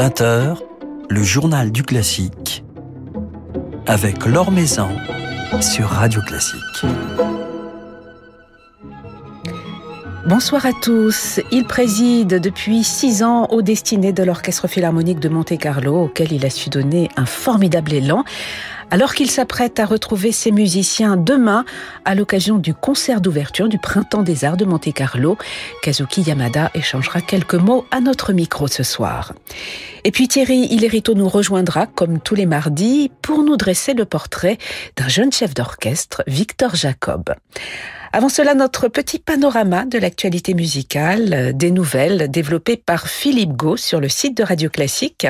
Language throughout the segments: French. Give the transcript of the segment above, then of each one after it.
20h, le journal du classique avec Laure Maison sur Radio Classique. Bonsoir à tous. Il préside depuis six ans aux destinées de l'Orchestre Philharmonique de Monte-Carlo, auquel il a su donner un formidable élan. Alors qu'il s'apprête à retrouver ses musiciens demain à l'occasion du concert d'ouverture du Printemps des Arts de Monte-Carlo, Kazuki Yamada échangera quelques mots à notre micro ce soir. Et puis Thierry Hillerito nous rejoindra, comme tous les mardis, pour nous dresser le portrait d'un jeune chef d'orchestre, Victor Jacob. Avant cela, notre petit panorama de l'actualité musicale, des nouvelles développées par Philippe Gau sur le site de Radio Classique.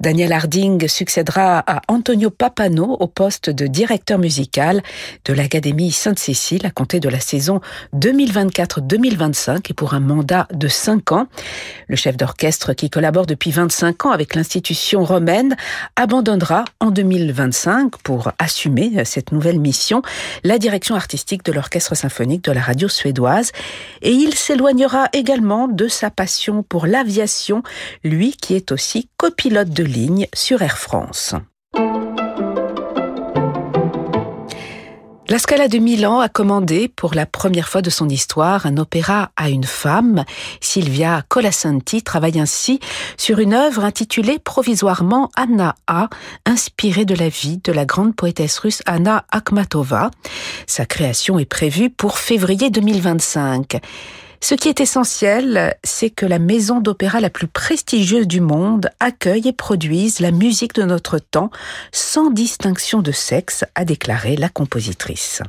Daniel Harding succédera à Antonio Papano au poste de directeur musical de l'Académie Sainte-Cécile à compter de la saison 2024-2025 et pour un mandat de 5 ans. Le chef d'orchestre qui collabore depuis 25 ans avec l'institution romaine abandonnera en 2025 pour assumer cette nouvelle mission la direction artistique de l'orchestre symphonique de la radio suédoise et il s'éloignera également de sa passion pour l'aviation, lui qui est aussi copilote de ligne sur Air France. La Scala de Milan a commandé pour la première fois de son histoire un opéra à une femme. Silvia Colasanti travaille ainsi sur une œuvre intitulée provisoirement Anna A, inspirée de la vie de la grande poétesse russe Anna Akhmatova. Sa création est prévue pour février 2025. Ce qui est essentiel, c'est que la maison d'opéra la plus prestigieuse du monde accueille et produise la musique de notre temps sans distinction de sexe, a déclaré la compositrice.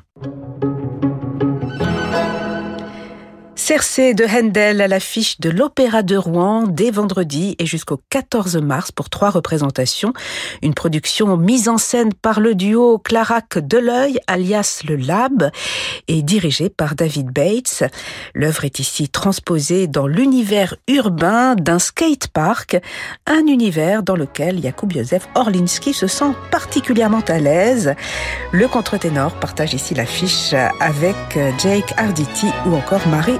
Cercé de Handel à l'affiche de l'Opéra de Rouen dès vendredi et jusqu'au 14 mars pour trois représentations. Une production mise en scène par le duo Clarac Deleuil, alias Le Lab, et dirigée par David Bates. L'œuvre est ici transposée dans l'univers urbain d'un skatepark, un univers dans lequel Jakub Józef Orlinski se sent particulièrement à l'aise. Le contre-ténor partage ici l'affiche avec Jake Arditi ou encore Marie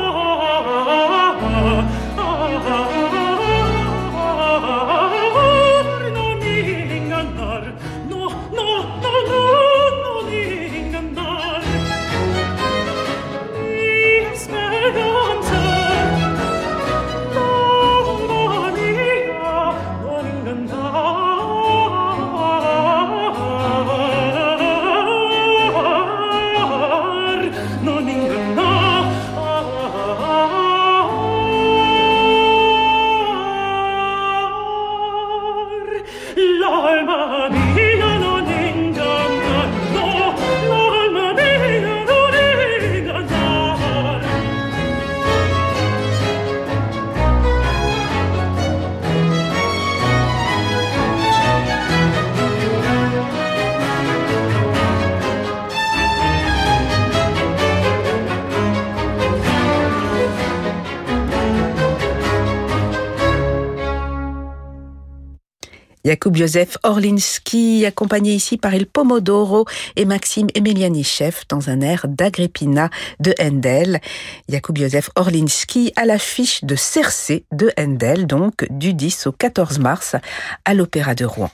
Jakub Józef Orlinski, accompagné ici par Il Pomodoro et Maxime Emeliani-Chef dans un air d'Agrippina de Handel. Jakub Józef Orlinski à l'affiche de Cercé de Handel, donc du 10 au 14 mars à l'Opéra de Rouen.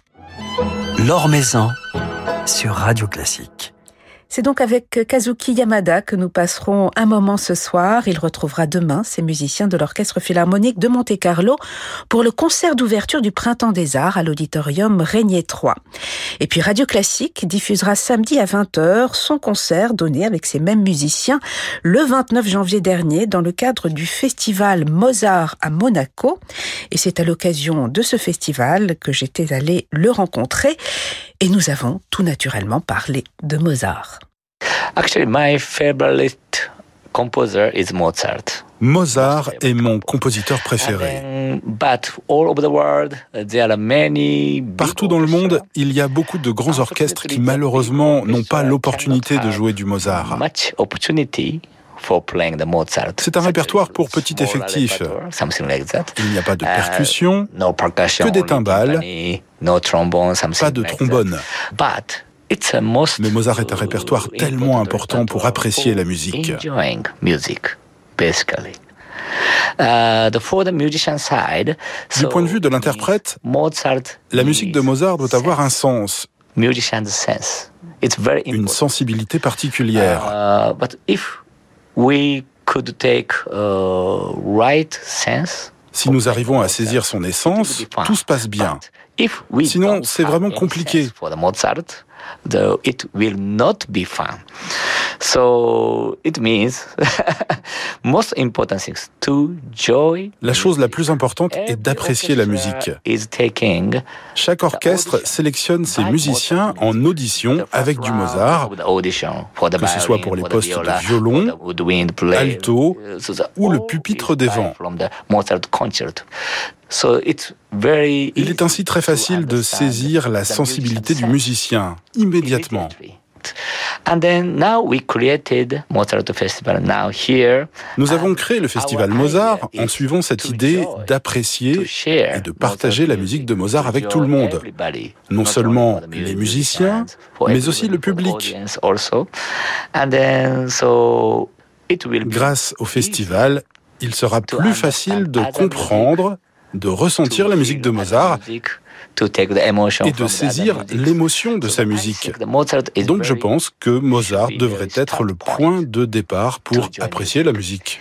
L'Or Maison sur Radio Classique. C'est donc avec Kazuki Yamada que nous passerons un moment ce soir. Il retrouvera demain ses musiciens de l'Orchestre Philharmonique de Monte-Carlo pour le concert d'ouverture du Printemps des Arts à l'Auditorium Régnier 3. Et puis Radio Classique diffusera samedi à 20h son concert donné avec ces mêmes musiciens le 29 janvier dernier dans le cadre du festival Mozart à Monaco. Et c'est à l'occasion de ce festival que j'étais allé le rencontrer et nous avons tout naturellement parlé de Mozart. Actually, my favorite composer is Mozart. Mozart est mon compositeur préféré. Partout dans le monde, il y a beaucoup de grands orchestres qui malheureusement n'ont pas l'opportunité de jouer du Mozart. C'est un répertoire pour petit effectif. Il n'y a pas de percussion, que des timbales, pas de trombone. Mais Mozart est un répertoire tellement important pour apprécier la musique. Uh, du point de vue de l'interprète, la musique de Mozart doit avoir un sens, une sensibilité particulière. Uh, si nous arrivons à saisir son essence, tout se passe bien. Sinon, c'est vraiment compliqué. It will not be fun. So it means most important things to joy. La chose la plus importante est d'apprécier la musique. Chaque orchestre sélectionne ses musiciens en audition avec du Mozart, que ce soit pour les postes de violon, alto ou le pupitre des vents. Il est ainsi très facile de saisir la sensibilité du musicien immédiatement. Nous avons créé le festival Mozart en suivant cette idée d'apprécier et de partager la musique de Mozart avec tout le monde. Non seulement les musiciens, mais aussi le public. Grâce au festival, il sera plus facile de comprendre de ressentir la musique de Mozart et de saisir l'émotion de sa musique. Donc je pense que Mozart devrait être le point de départ pour apprécier la musique.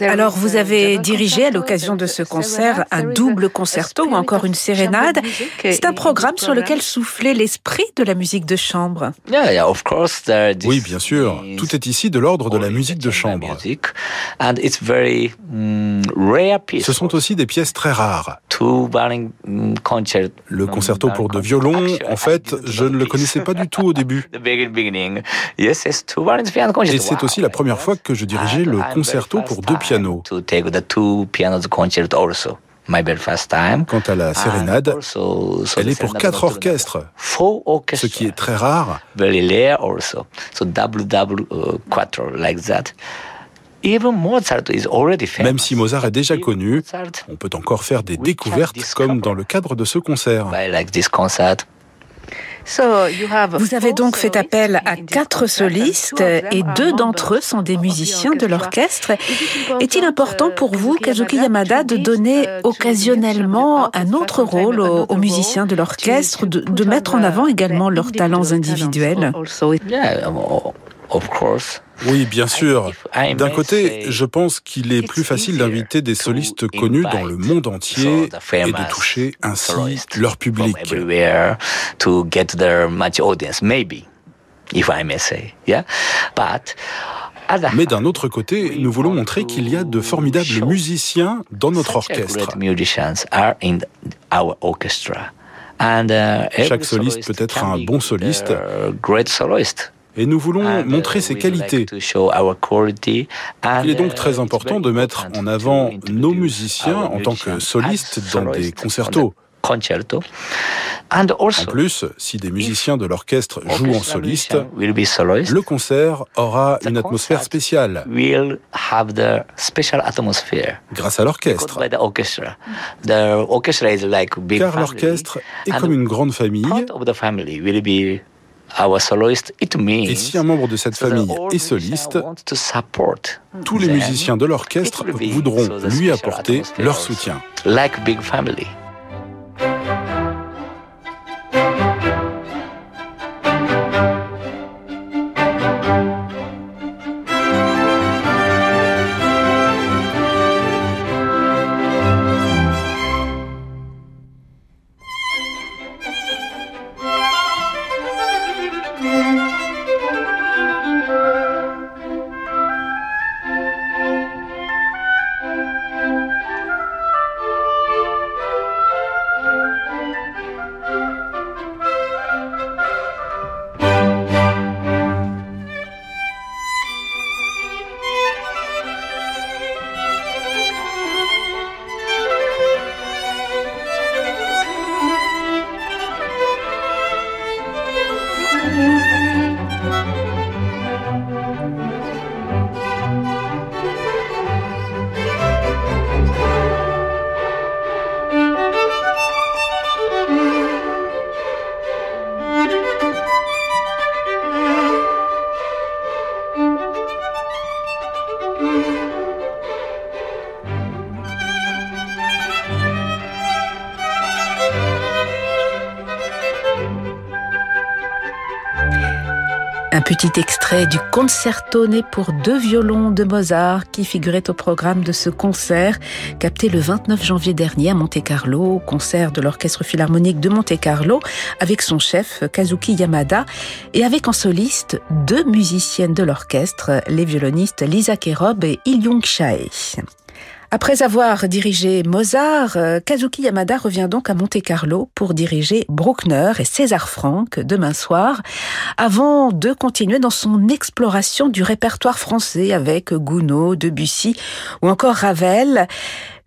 Alors vous avez dirigé à l'occasion de ce concert un double concerto ou encore une sérénade. C'est un programme sur lequel soufflait l'esprit de la musique de chambre. Oui, bien sûr. Tout est ici de l'ordre de la musique de chambre. Mm, ce sont aussi des pièces très rares. Le concerto pour deux violons, en fait, je ne le connaissais pas du tout au début. Et c'est aussi la première fois que je dirigeais le concerto pour deux pianos. Quant à la sérénade, elle est pour quatre orchestres, ce qui est très rare. Même si Mozart est déjà connu, on peut encore faire des découvertes comme dans le cadre de ce concert. Vous avez donc fait appel à quatre solistes et deux d'entre eux sont des musiciens de l'orchestre. Est-il important pour vous, Kazuki Yamada, de donner occasionnellement un autre rôle aux, musiciens de l'orchestre, de mettre en avant également leurs talents individuels? Oui, bien sûr. D'un côté, je pense qu'il est plus facile d'inviter des solistes connus dans le monde entier et de toucher ainsi leur public. Mais d'un autre côté, nous voulons montrer qu'il y a de formidables musiciens dans notre orchestre. Chaque soliste peut être un bon soliste et nous voulons uh, montrer ses qualités. Il est donc très important de mettre en avant nos musiciens en tant que solistes dans des concertos. En plus, si des musiciens de l'orchestre jouent en soliste, le concert aura une atmosphère spéciale grâce à l'orchestre. Car l'orchestre est comme une grande famille et si un membre de cette famille est soliste, tous les musiciens de l'orchestre voudront lui apporter leur soutien. Un petit extrait du concerto né pour deux violons de Mozart qui figurait au programme de ce concert capté le 29 janvier dernier à Monte-Carlo, concert de l'Orchestre Philharmonique de Monte-Carlo avec son chef Kazuki Yamada et avec en soliste deux musiciennes de l'orchestre, les violonistes Lisa Kerob et Il Chae. Après avoir dirigé Mozart, euh, Kazuki Yamada revient donc à Monte-Carlo pour diriger Bruckner et César Franck demain soir, avant de continuer dans son exploration du répertoire français avec Gounod, Debussy ou encore Ravel.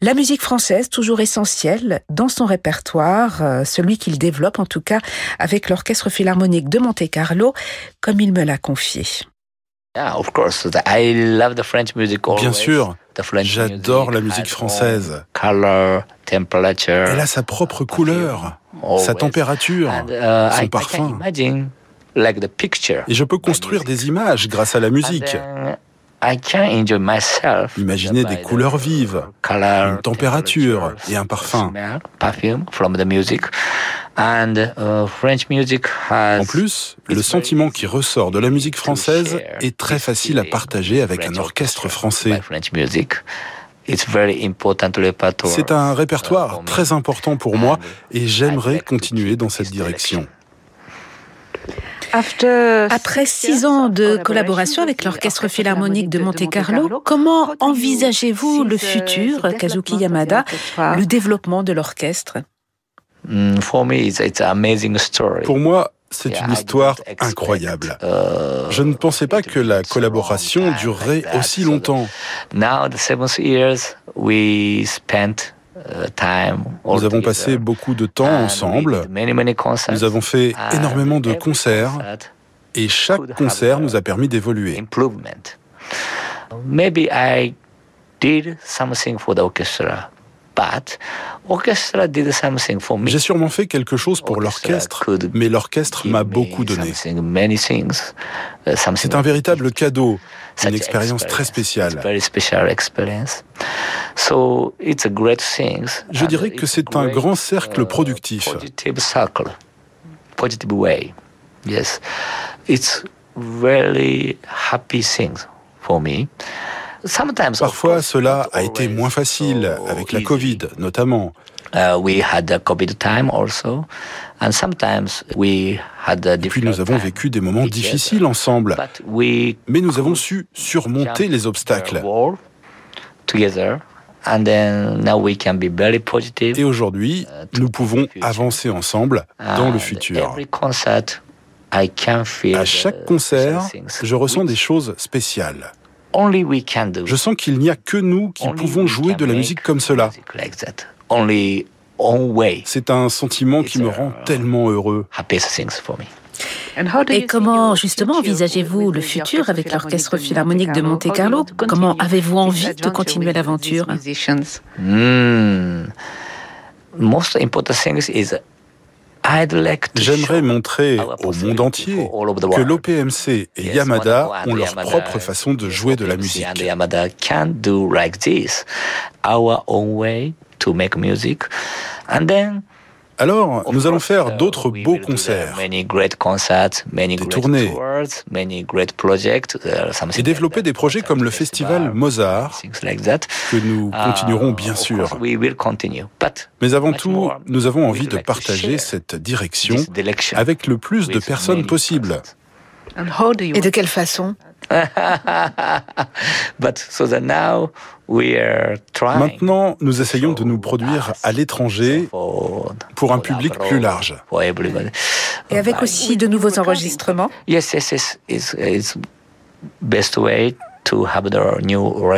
La musique française, toujours essentielle dans son répertoire, euh, celui qu'il développe en tout cas avec l'Orchestre Philharmonique de Monte-Carlo, comme il me l'a confié. Bien sûr, j'adore la musique française. Elle a sa propre couleur, sa température, uh, son parfum. Et je peux construire des images grâce à la musique. Imaginer des couleurs vives, une température et un parfum. Uh, en plus, le sentiment qui ressort de la musique française est très facile à partager avec un orchestre français. C'est un répertoire très important pour moi et j'aimerais continuer dans cette direction. Après six ans de collaboration avec l'Orchestre Philharmonique de Monte-Carlo, comment envisagez-vous le futur, Kazuki Yamada, le développement de l'orchestre? Mm, Pour moi, c'est une histoire incroyable. Uh, Je ne pensais pas que la collaboration durerait aussi longtemps. Nous avons passé beaucoup de temps ensemble. Nous avons fait énormément de concerts et chaque concert nous a permis d'évoluer. J'ai sûrement fait quelque chose pour l'orchestre, mais l'orchestre m'a beaucoup donné. Uh, C'est un véritable cadeau, une expérience très spéciale. Je dirais que c'est un grand cercle uh, productif. Yes, it's really happy things for me. Parfois, cela a été moins facile avec la Covid, notamment. We had a COVID time also, and sometimes we had a Et puis nous avons vécu des moments difficiles ensemble, mais nous avons su surmonter les obstacles. Et aujourd'hui, uh, nous pouvons avancer ensemble dans le futur. À chaque concert, je ressens des choses spéciales. Je sens qu'il n'y a que nous qui pouvons jouer de la musique comme cela. C'est un sentiment qui me rend tellement heureux. Et comment justement envisagez-vous le futur avec l'Orchestre Philharmonique de Monte-Carlo Comment avez-vous envie de continuer l'aventure? hmm. J'aimerais montrer au monde entier que l'OPMC et Yamada ont leur propre façon de jouer de la musique. Alors, nous allons faire d'autres beaux concerts, des tournées, et développer des projets comme le festival Mozart, que nous continuerons bien sûr. Mais avant tout, nous avons envie de partager cette direction avec le plus de personnes possible. Et de quelle façon? Maintenant, nous essayons de nous produire à l'étranger pour un public plus large. Et avec aussi de nouveaux enregistrements.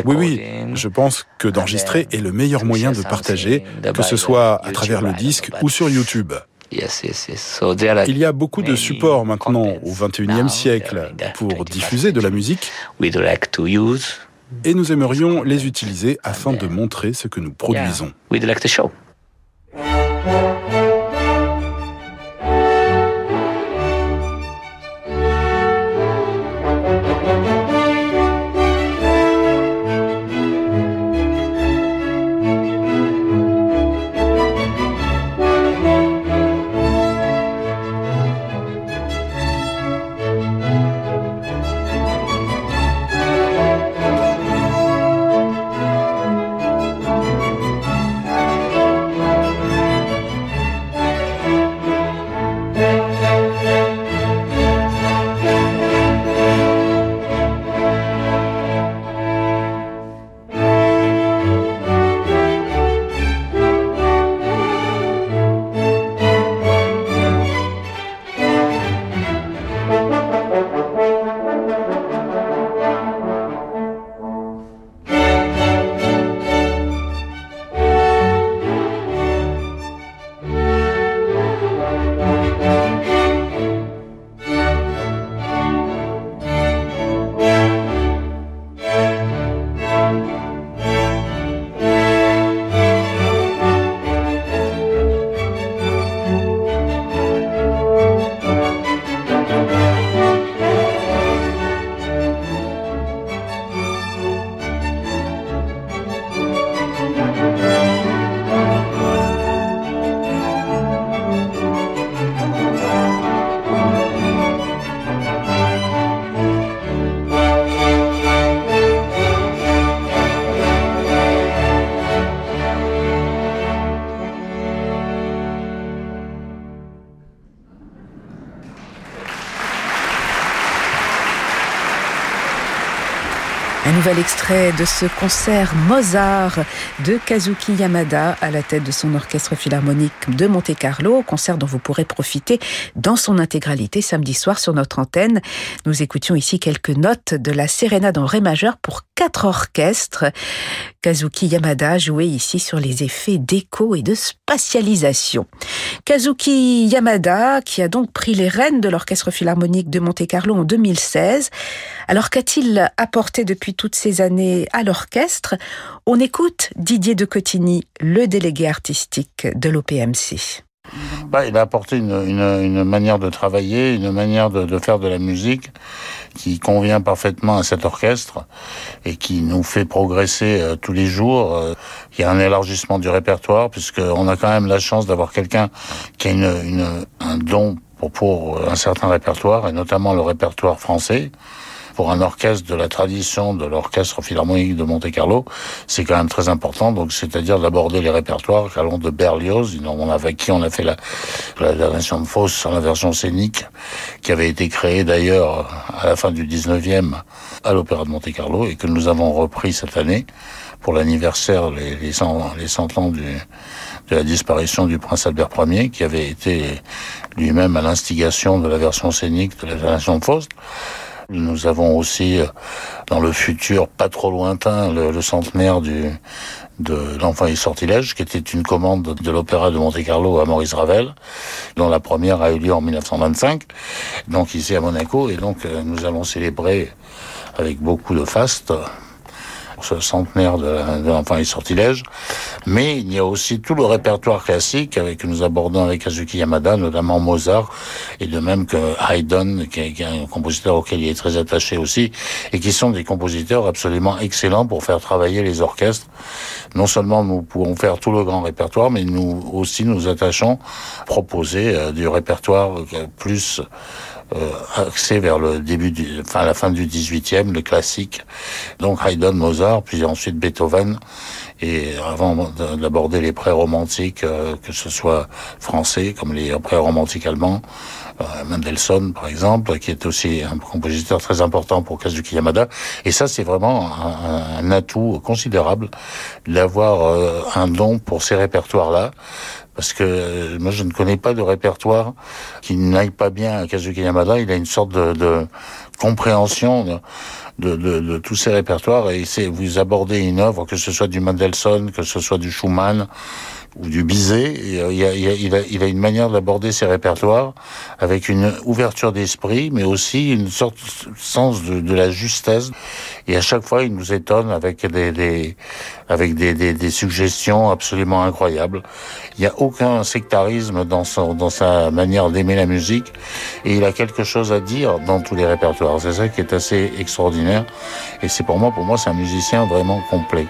Oui, oui, je pense que d'enregistrer est le meilleur moyen de partager, que ce soit à travers le disque ou sur YouTube. Il y a beaucoup de supports maintenant au XXIe siècle pour diffuser de la musique. Et nous aimerions les utiliser afin de montrer ce que nous produisons. De ce concert Mozart de Kazuki Yamada à la tête de son orchestre philharmonique de Monte-Carlo, concert dont vous pourrez profiter dans son intégralité samedi soir sur notre antenne. Nous écoutions ici quelques notes de la sérénade en ré majeur pour quatre orchestres. Kazuki Yamada jouait ici sur les effets d'écho et de spatialisation. Kazuki Yamada, qui a donc pris les rênes de l'orchestre philharmonique de Monte-Carlo en 2016. Alors qu'a-t-il apporté depuis toutes ces années à l'orchestre? On écoute Didier de Cotigny, le délégué artistique de l'OPMC. Bah, il a apporté une, manière de travailler, une manière de, faire de la musique qui convient parfaitement à cet orchestre et qui nous fait progresser euh, tous les jours. Euh, il y a un élargissement du répertoire puisqu'on a quand même la chance d'avoir quelqu'un qui a un don pour un certain répertoire et notamment le répertoire français pour un orchestre de la tradition de l'orchestre philharmonique de Monte-Carlo, c'est quand même très important. Donc, c'est-à-dire d'aborder les répertoires allant de Berlioz, avec qui on a fait la, la, version de Fausse, la version scénique, qui avait été créée d'ailleurs à la fin du 19e à l'Opéra de Monte-Carlo et que nous avons repris cette année pour l'anniversaire, les, les, 100, les 100 ans du, de la disparition du prince Albert Ier, qui avait été lui-même à l'instigation de la version scénique de la version de Faust. Nous avons aussi, euh, dans le futur pas trop lointain, le, centenaire du, de L'Enfant et Sortilège, qui était une commande de l'Opéra de Monte-Carlo à Maurice Ravel, dont la première a eu lieu en 1925, donc ici à Monaco, et donc euh, nous allons célébrer avec beaucoup de faste ce centenaire de, l'enfant et sortilège. Mais il y a aussi tout le répertoire classique avec que nous abordons avec Kazuki Yamada, notamment Mozart, et de même que Haydn, qui est, un compositeur auquel il est très attaché aussi, et qui sont des compositeurs absolument excellents pour faire travailler les orchestres. Non seulement nous pouvons faire tout le grand répertoire, mais nous aussi nous attachons à proposer euh, du répertoire plus euh, axé vers le début du, enfin la fin du 18e, le classique. Donc Haydn, Mozart, puis ensuite Beethoven. Et avant d'aborder les pré-romantiques, euh, que ce soit français comme les pré-romantiques allemands, euh, Mendelssohn par exemple, qui est aussi un compositeur très important pour Kazuki Yamada. Et ça, c'est vraiment un, atout considérable d'avoir euh, un don pour ces répertoires-là parce que euh, moi je ne connais pas de répertoire qui n'aille pas bien à Kazuki Yamada. Il a une sorte de, de compréhension de, de, de, tous ces répertoires et vous abordez une œuvre, que ce soit du Mendelssohn, que ce soit du Schumann, ou du Bizet. Il, y a, il, a, il, a, une manière d'aborder ses répertoires avec une ouverture d'esprit, mais aussi une sorte de sens de, de, la justesse. Et à chaque fois, il nous étonne avec des, des avec des, des, des, suggestions absolument incroyables. Il n'y a aucun sectarisme dans, son, dans sa manière d'aimer la musique, et il a quelque chose à dire dans tous les répertoires. C'est ça qui est assez extraordinaire. Et c'est pour moi, pour moi, c'est un musicien vraiment complet.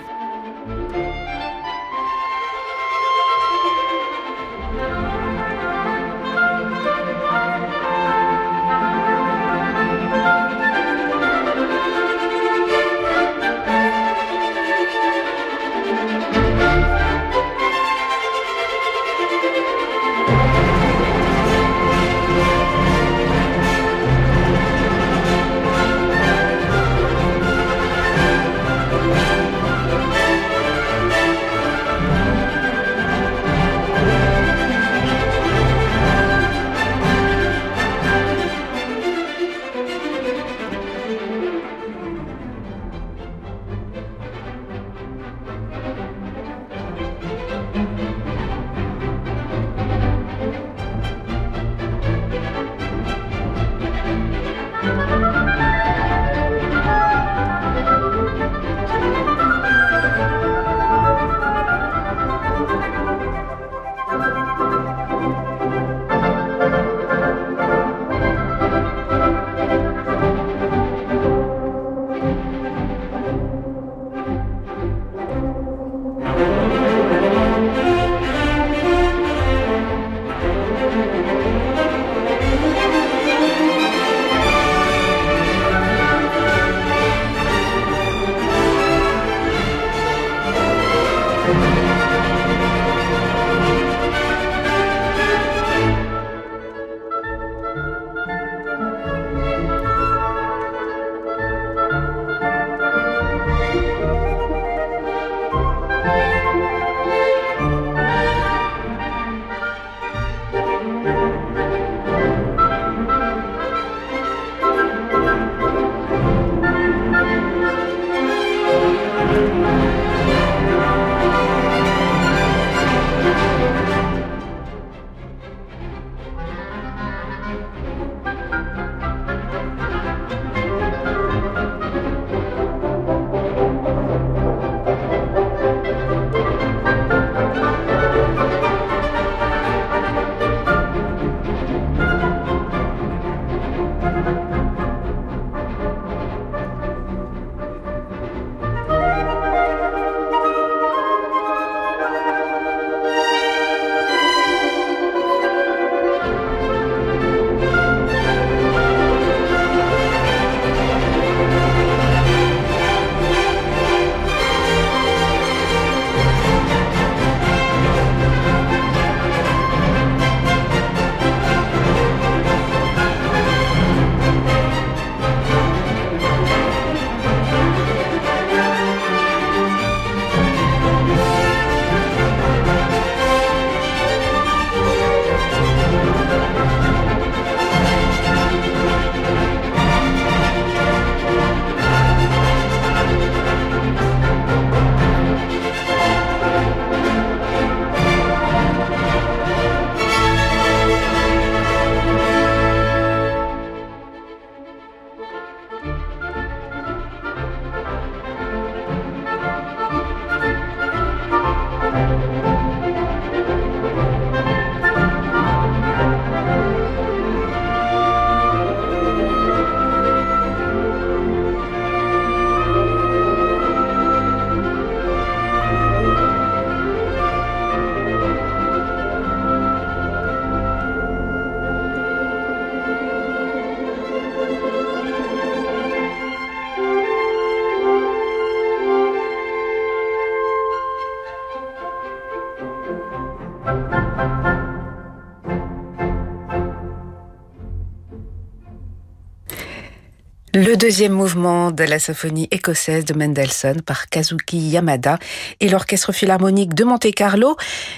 Deuxième mouvement de la symphonie écossaise de Mendelssohn par Kazuki Yamada et l'Orchestre Philharmonique de Monte-Carlo.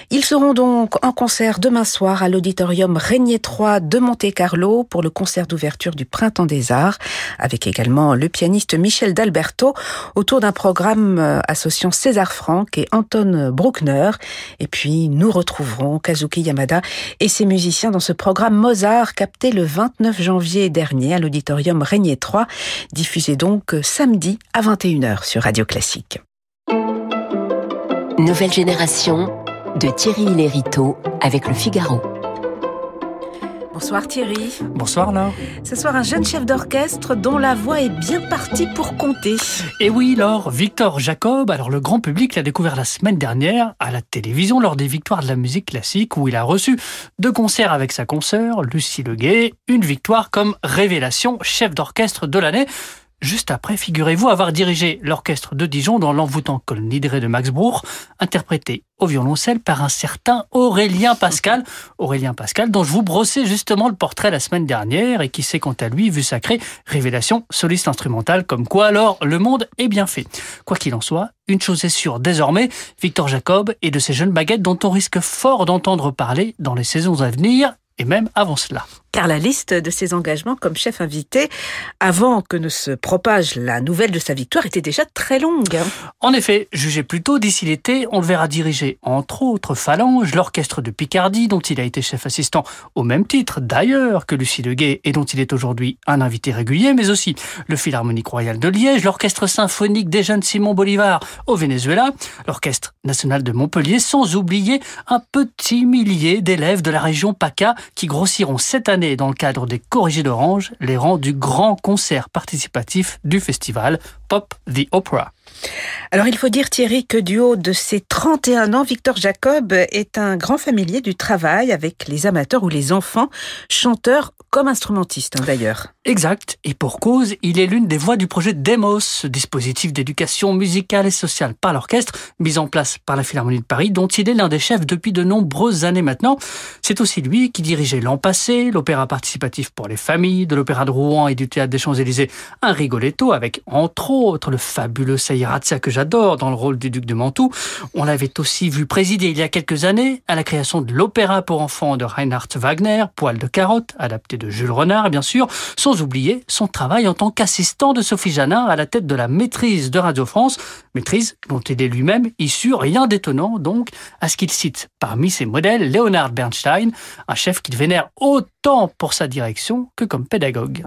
Ils seront donc en concert demain soir à l'auditorium Régnier 3 de Monte-Carlo pour le concert d'ouverture du Printemps des Arts, avec également le pianiste Michel D'Alberto autour d'un programme euh, associant César Franck et Anton Bruckner. Et puis nous retrouverons Kazuki Yamada et ses musiciens dans ce programme Mozart capté le 29 janvier dernier à l'auditorium Régnier 3 diffusé donc samedi à 21h sur Radio Classique. Nouvelle génération de Thierry Lériteau avec le Figaro. Bonsoir Thierry. Bonsoir Laure. Ce soir, un jeune chef d'orchestre dont la voix est bien partie pour compter. Et oui Laure, Victor Jacob, alors le grand public l'a découvert la semaine dernière à la télévision lors des victoires de la musique classique où il a reçu deux concerts avec sa consoeur Lucie Leguet, une victoire comme révélation chef d'orchestre de l'année. Juste après, figurez-vous avoir dirigé l'orchestre de Dijon dans l'envoûtant Col Nidré de Max Bruch, interprété au violoncelle par un certain Aurélien Pascal. Aurélien Pascal, dont je vous brossais justement le portrait la semaine dernière et qui s'est quant à lui vu sacré révélation soliste instrumentale comme quoi alors le monde est bien fait. Quoi qu'il en soit, une chose est sûre désormais, Victor Jacob est de ces jeunes baguettes dont on risque fort d'entendre parler dans les saisons à venir et même avant cela car la liste de ses engagements comme chef invité, avant que ne se propage la nouvelle de sa victoire, était déjà très longue. En effet, jugé plus tôt, d'ici l'été, on le verra diriger, entre autres Phalange, l'orchestre de Picardie, dont il a été chef assistant au même titre, d'ailleurs, que Lucie Leguet, et dont il est aujourd'hui un invité régulier, mais aussi le Philharmonique Royal de Liège, l'orchestre symphonique des jeunes Simon Bolivar au Venezuela, l'orchestre national de Montpellier, sans oublier un petit millier d'élèves de la région PACA qui grossiront cette année dans le cadre des Corrigés d'Orange les rangs du grand concert participatif du festival Pop the Opera. Alors il faut dire Thierry que du haut de ses 31 ans, Victor Jacob est un grand familier du travail avec les amateurs ou les enfants, chanteurs comme instrumentiste hein, d'ailleurs. Exact, et pour cause, il est l'une des voix du projet Demos, dispositif d'éducation musicale et sociale par l'orchestre, mis en place par la Philharmonie de Paris, dont il est l'un des chefs depuis de nombreuses années maintenant. C'est aussi lui qui dirigeait l'an passé l'opéra participatif pour les familles de l'Opéra de Rouen et du Théâtre des Champs-Élysées, un Rigoletto avec, entre autres, le fabuleux Sayiratia que j'adore dans le rôle du duc de Mantoue. On l'avait aussi vu présider il y a quelques années à la création de l'opéra pour enfants de Reinhard Wagner, Poil de carotte, adapté de Jules Renard, bien sûr, sans oublier son travail en tant qu'assistant de Sophie Janin à la tête de la maîtrise de Radio France, maîtrise dont il est lui-même issu, rien d'étonnant donc, à ce qu'il cite parmi ses modèles Leonard Bernstein, un chef qu'il vénère autant pour sa direction que comme pédagogue.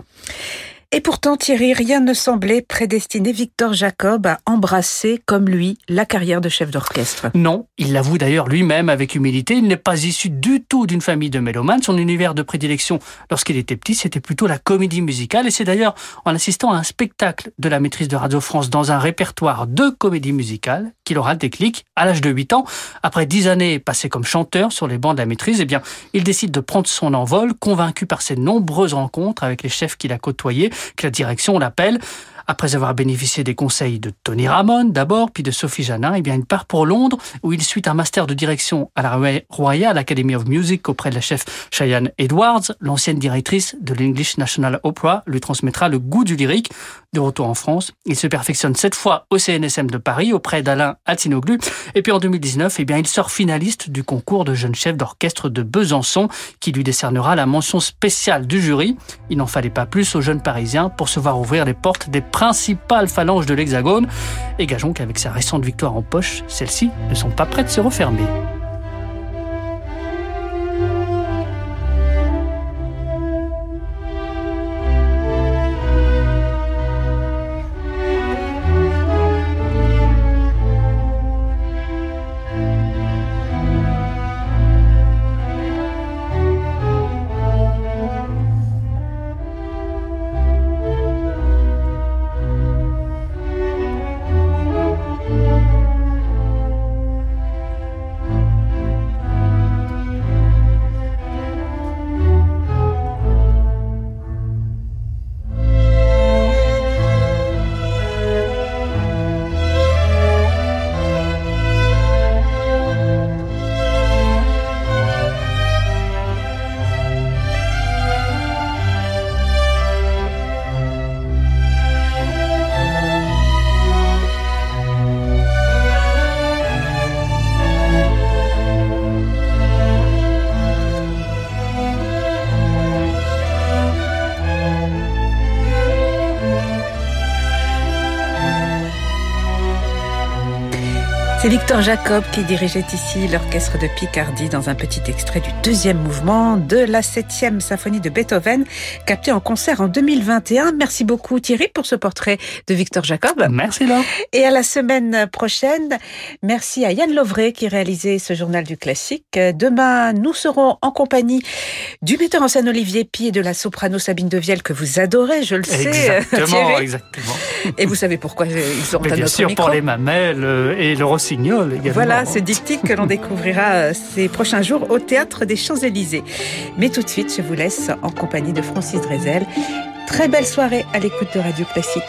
Et pourtant, Thierry, rien ne semblait prédestiner Victor Jacob à embrasser, comme lui, la carrière de chef d'orchestre. Non, il l'avoue d'ailleurs lui-même avec humilité, il n'est pas issu du tout d'une famille de mélomanes. Son univers de prédilection, lorsqu'il était petit, c'était plutôt la comédie musicale. Et c'est d'ailleurs en assistant à un spectacle de la maîtrise de Radio France dans un répertoire de comédie musicale qu'il aura le déclic à l'âge de 8 ans. Après 10 années passées comme chanteur sur les bancs de la maîtrise, eh bien, il décide de prendre son envol, convaincu par ses nombreuses rencontres avec les chefs qu'il a côtoyés que la direction l'appelle. Après avoir bénéficié des conseils de Tony Ramon d'abord, puis de Sophie Janin, eh bien, il part pour Londres où il suit un master de direction à la Royal Academy of Music auprès de la chef Cheyenne Edwards. L'ancienne directrice de l'English National Opera lui transmettra le goût du lyrique. De retour en France, il se perfectionne cette fois au CNSM de Paris auprès d'Alain Atinoglu. Et puis en 2019, eh bien, il sort finaliste du concours de jeune chef d'orchestre de Besançon qui lui décernera la mention spéciale du jury. Il n'en fallait pas plus aux jeunes Parisiens pour se voir ouvrir les portes des principales phalanges de l'Hexagone. Et gageons qu'avec sa récente victoire en poche, celles-ci ne sont pas prêtes de se refermer. Victor Jacob qui dirigeait ici l'orchestre de Picardie dans un petit extrait du deuxième mouvement de la septième symphonie de Beethoven, capté en concert en 2021. Merci beaucoup Thierry pour ce portrait de Victor Jacob. Merci Laure. Et à la semaine prochaine, merci à Yann Lovray qui réalisait ce journal du classique. Demain, nous serons en compagnie du metteur en scène Olivier Pi et de la soprano Sabine Devielle que vous adorez, je le sais. Exactement, exactement. Et vous savez pourquoi ils sont à bien sûr, pour les mamelles euh, et le Voilà, ce diptyque que l'on découvrira euh, ces prochains jours au Théâtre des Champs-Élysées. Mais tout de suite, je vous laisse en compagnie de Francis Drezel. Très belle soirée à l'écoute de Radio Classique.